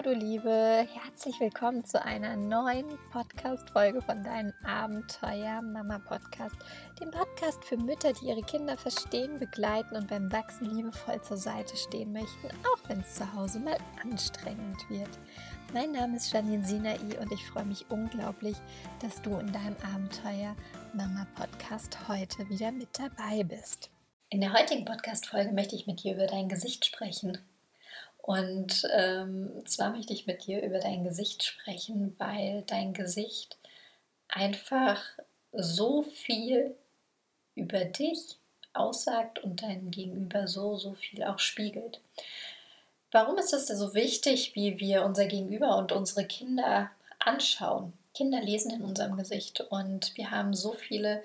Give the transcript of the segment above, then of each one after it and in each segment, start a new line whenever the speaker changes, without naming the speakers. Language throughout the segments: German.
Hallo, du Liebe, herzlich willkommen zu einer neuen Podcast-Folge von deinem Abenteuer Mama Podcast, dem Podcast für Mütter, die ihre Kinder verstehen, begleiten und beim Wachsen liebevoll zur Seite stehen möchten, auch wenn es zu Hause mal anstrengend wird. Mein Name ist Janine Sinai und ich freue mich unglaublich, dass du in deinem Abenteuer Mama Podcast heute wieder mit dabei bist. In der heutigen Podcast-Folge möchte ich mit dir über dein Gesicht sprechen. Und ähm, zwar möchte ich mit dir über dein Gesicht sprechen, weil dein Gesicht einfach so viel über dich aussagt und dein Gegenüber so, so viel auch spiegelt. Warum ist es so wichtig, wie wir unser Gegenüber und unsere Kinder anschauen? Kinder lesen in unserem Gesicht und wir haben so viele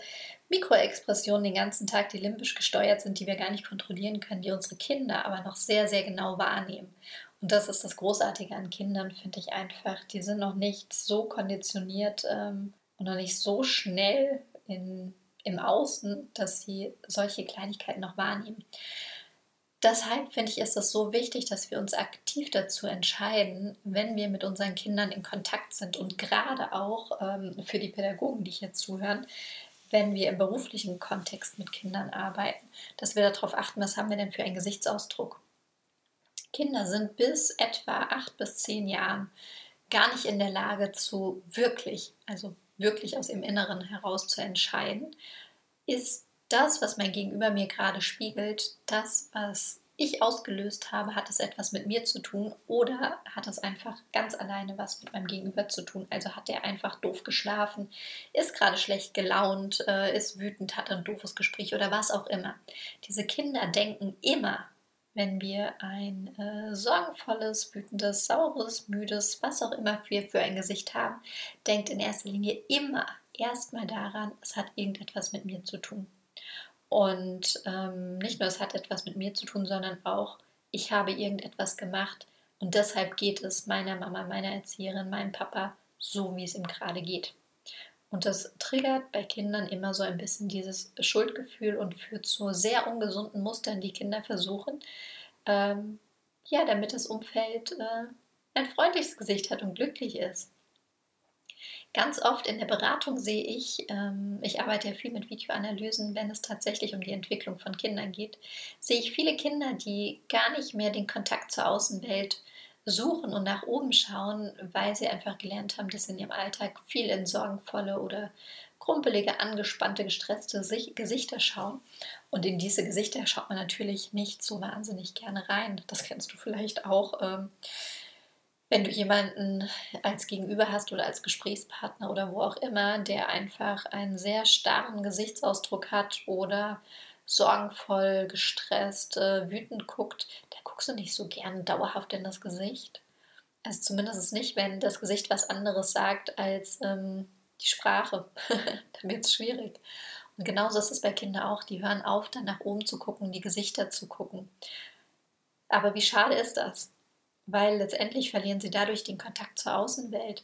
Mikroexpressionen den ganzen Tag, die limbisch gesteuert sind, die wir gar nicht kontrollieren können, die unsere Kinder aber noch sehr, sehr genau wahrnehmen. Und das ist das Großartige an Kindern, finde ich einfach. Die sind noch nicht so konditioniert ähm, und noch nicht so schnell in, im Außen, dass sie solche Kleinigkeiten noch wahrnehmen deshalb finde ich, ist es so wichtig, dass wir uns aktiv dazu entscheiden, wenn wir mit unseren Kindern in Kontakt sind und gerade auch ähm, für die Pädagogen, die hier zuhören, wenn wir im beruflichen Kontext mit Kindern arbeiten, dass wir darauf achten, was haben wir denn für einen Gesichtsausdruck. Kinder sind bis etwa acht bis zehn Jahren gar nicht in der Lage zu wirklich, also wirklich aus dem Inneren heraus zu entscheiden, ist das, was mein Gegenüber mir gerade spiegelt, das, was ich ausgelöst habe, hat es etwas mit mir zu tun oder hat es einfach ganz alleine was mit meinem Gegenüber zu tun? Also hat er einfach doof geschlafen, ist gerade schlecht gelaunt, äh, ist wütend, hat ein doofes Gespräch oder was auch immer. Diese Kinder denken immer, wenn wir ein äh, sorgenvolles, wütendes, saures, müdes, was auch immer wir für ein Gesicht haben, denkt in erster Linie immer erstmal daran, es hat irgendetwas mit mir zu tun. Und ähm, nicht nur, es hat etwas mit mir zu tun, sondern auch, ich habe irgendetwas gemacht und deshalb geht es meiner Mama, meiner Erzieherin, meinem Papa so, wie es ihm gerade geht. Und das triggert bei Kindern immer so ein bisschen dieses Schuldgefühl und führt zu sehr ungesunden Mustern, die Kinder versuchen, ähm, ja, damit das Umfeld äh, ein freundliches Gesicht hat und glücklich ist. Ganz oft in der Beratung sehe ich, ähm, ich arbeite ja viel mit Videoanalysen, wenn es tatsächlich um die Entwicklung von Kindern geht, sehe ich viele Kinder, die gar nicht mehr den Kontakt zur Außenwelt suchen und nach oben schauen, weil sie einfach gelernt haben, dass in ihrem Alltag viel in sorgenvolle oder krumpelige, angespannte, gestresste Gesichter schauen. Und in diese Gesichter schaut man natürlich nicht so wahnsinnig gerne rein. Das kennst du vielleicht auch. Ähm, wenn du jemanden als Gegenüber hast oder als Gesprächspartner oder wo auch immer, der einfach einen sehr starren Gesichtsausdruck hat oder sorgenvoll, gestresst, äh, wütend guckt, da guckst du nicht so gern dauerhaft in das Gesicht. Also zumindest nicht, wenn das Gesicht was anderes sagt als ähm, die Sprache. dann wird es schwierig. Und genauso ist es bei Kindern auch. Die hören auf, dann nach oben zu gucken, die Gesichter zu gucken. Aber wie schade ist das? Weil letztendlich verlieren sie dadurch den Kontakt zur Außenwelt.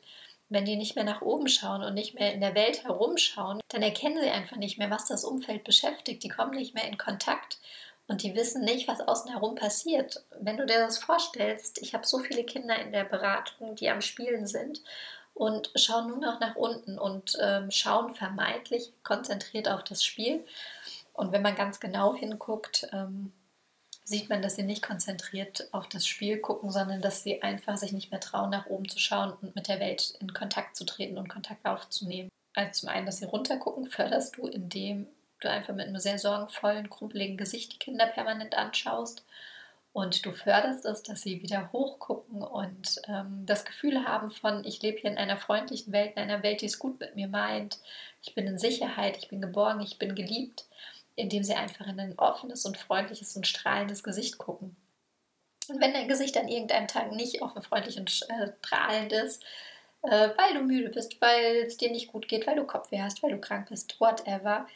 Wenn die nicht mehr nach oben schauen und nicht mehr in der Welt herumschauen, dann erkennen sie einfach nicht mehr, was das Umfeld beschäftigt. Die kommen nicht mehr in Kontakt und die wissen nicht, was außen herum passiert. Wenn du dir das vorstellst, ich habe so viele Kinder in der Beratung, die am Spielen sind und schauen nur noch nach unten und ähm, schauen vermeintlich konzentriert auf das Spiel. Und wenn man ganz genau hinguckt, ähm, sieht man, dass sie nicht konzentriert auf das Spiel gucken, sondern dass sie einfach sich nicht mehr trauen, nach oben zu schauen und mit der Welt in Kontakt zu treten und Kontakt aufzunehmen. Also zum einen, dass sie runtergucken, förderst du, indem du einfach mit einem sehr sorgenvollen, krumpeligen Gesicht die Kinder permanent anschaust. Und du förderst es, dass sie wieder hochgucken und ähm, das Gefühl haben von, ich lebe hier in einer freundlichen Welt, in einer Welt, die es gut mit mir meint. Ich bin in Sicherheit, ich bin geborgen, ich bin geliebt indem sie einfach in ein offenes und freundliches und strahlendes Gesicht gucken. Und wenn dein Gesicht an irgendeinem Tag nicht offen, freundlich und äh, strahlend ist, äh, weil du müde bist, weil es dir nicht gut geht, weil du Kopfweh hast, weil du krank bist, whatever,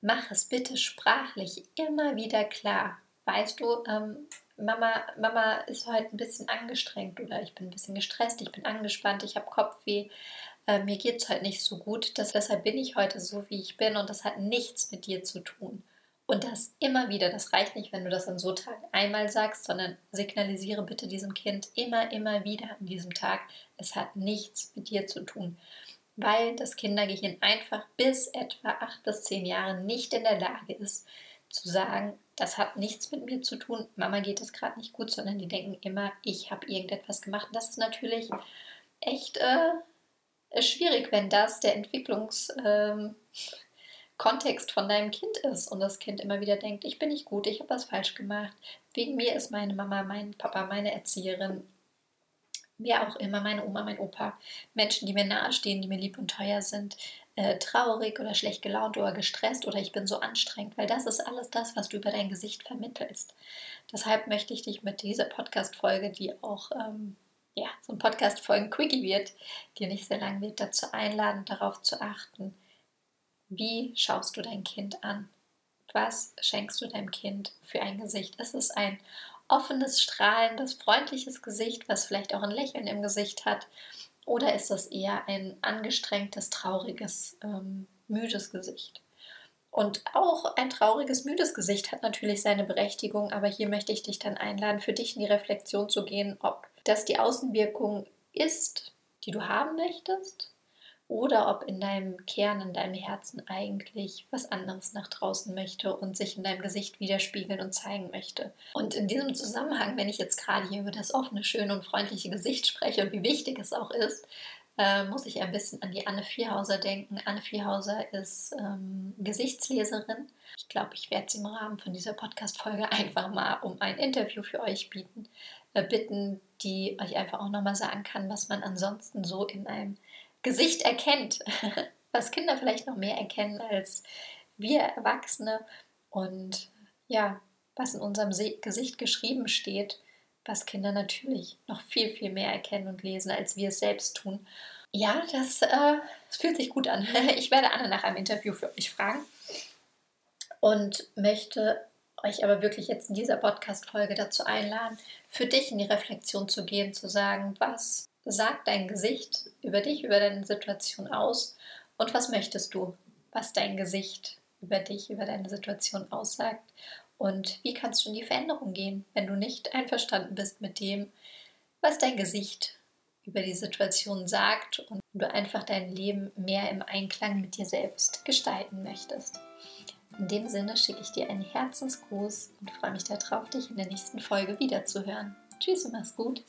mach es bitte sprachlich immer wieder klar. Weißt du, ähm, Mama, Mama ist heute ein bisschen angestrengt oder ich bin ein bisschen gestresst, ich bin angespannt, ich habe Kopfweh äh, mir geht es halt nicht so gut. Das, deshalb bin ich heute so, wie ich bin und das hat nichts mit dir zu tun. Und das immer wieder, das reicht nicht, wenn du das an so Tagen einmal sagst, sondern signalisiere bitte diesem Kind immer, immer wieder an diesem Tag, es hat nichts mit dir zu tun. Weil das Kindergehirn einfach bis etwa acht bis zehn Jahre nicht in der Lage ist, zu sagen, das hat nichts mit mir zu tun, Mama geht es gerade nicht gut, sondern die denken immer, ich habe irgendetwas gemacht. Und das ist natürlich echt äh, schwierig, wenn das der Entwicklungskontext ähm, von deinem Kind ist und das Kind immer wieder denkt, ich bin nicht gut, ich habe was falsch gemacht. Wegen mir ist meine Mama, mein Papa, meine Erzieherin, wer auch immer, meine Oma, mein Opa, Menschen, die mir nahestehen, die mir lieb und teuer sind, äh, traurig oder schlecht gelaunt oder gestresst oder ich bin so anstrengend, weil das ist alles das, was du über dein Gesicht vermittelst. Deshalb möchte ich dich mit dieser Podcast-Folge, die auch ähm, ja, so ein Podcast-Folgen-Quickie wird, die nicht sehr lang wird, dazu einladen, darauf zu achten, wie schaust du dein Kind an? Was schenkst du deinem Kind für ein Gesicht? Ist es ein offenes, strahlendes, freundliches Gesicht, was vielleicht auch ein Lächeln im Gesicht hat? Oder ist das eher ein angestrengtes, trauriges, ähm, müdes Gesicht? Und auch ein trauriges, müdes Gesicht hat natürlich seine Berechtigung, aber hier möchte ich dich dann einladen, für dich in die Reflexion zu gehen, ob das die Außenwirkung ist, die du haben möchtest, oder ob in deinem Kern, in deinem Herzen eigentlich was anderes nach draußen möchte und sich in deinem Gesicht widerspiegeln und zeigen möchte. Und in diesem Zusammenhang, wenn ich jetzt gerade hier über das offene, schöne und freundliche Gesicht spreche und wie wichtig es auch ist, äh, muss ich ein bisschen an die Anne Vierhauser denken. Anne Vierhauser ist ähm, Gesichtsleserin. Ich glaube, ich werde sie im Rahmen von dieser Podcast-Folge einfach mal um ein Interview für euch bieten, äh, bitten, die euch einfach auch nochmal sagen kann, was man ansonsten so in einem Gesicht erkennt, was Kinder vielleicht noch mehr erkennen als wir Erwachsene und ja, was in unserem Gesicht geschrieben steht, was Kinder natürlich noch viel, viel mehr erkennen und lesen, als wir es selbst tun. Ja, das, äh, das fühlt sich gut an. Ich werde Anne nach einem Interview für euch fragen und möchte euch aber wirklich jetzt in dieser Podcast-Folge dazu einladen, für dich in die Reflexion zu gehen, zu sagen, was sagt dein Gesicht über dich, über deine Situation aus und was möchtest du, was dein Gesicht über dich, über deine Situation aussagt und wie kannst du in die Veränderung gehen, wenn du nicht einverstanden bist mit dem, was dein Gesicht über die Situation sagt und du einfach dein Leben mehr im Einklang mit dir selbst gestalten möchtest. In dem Sinne schicke ich dir einen Herzensgruß und freue mich darauf, dich in der nächsten Folge wiederzuhören. Tschüss und mach's gut.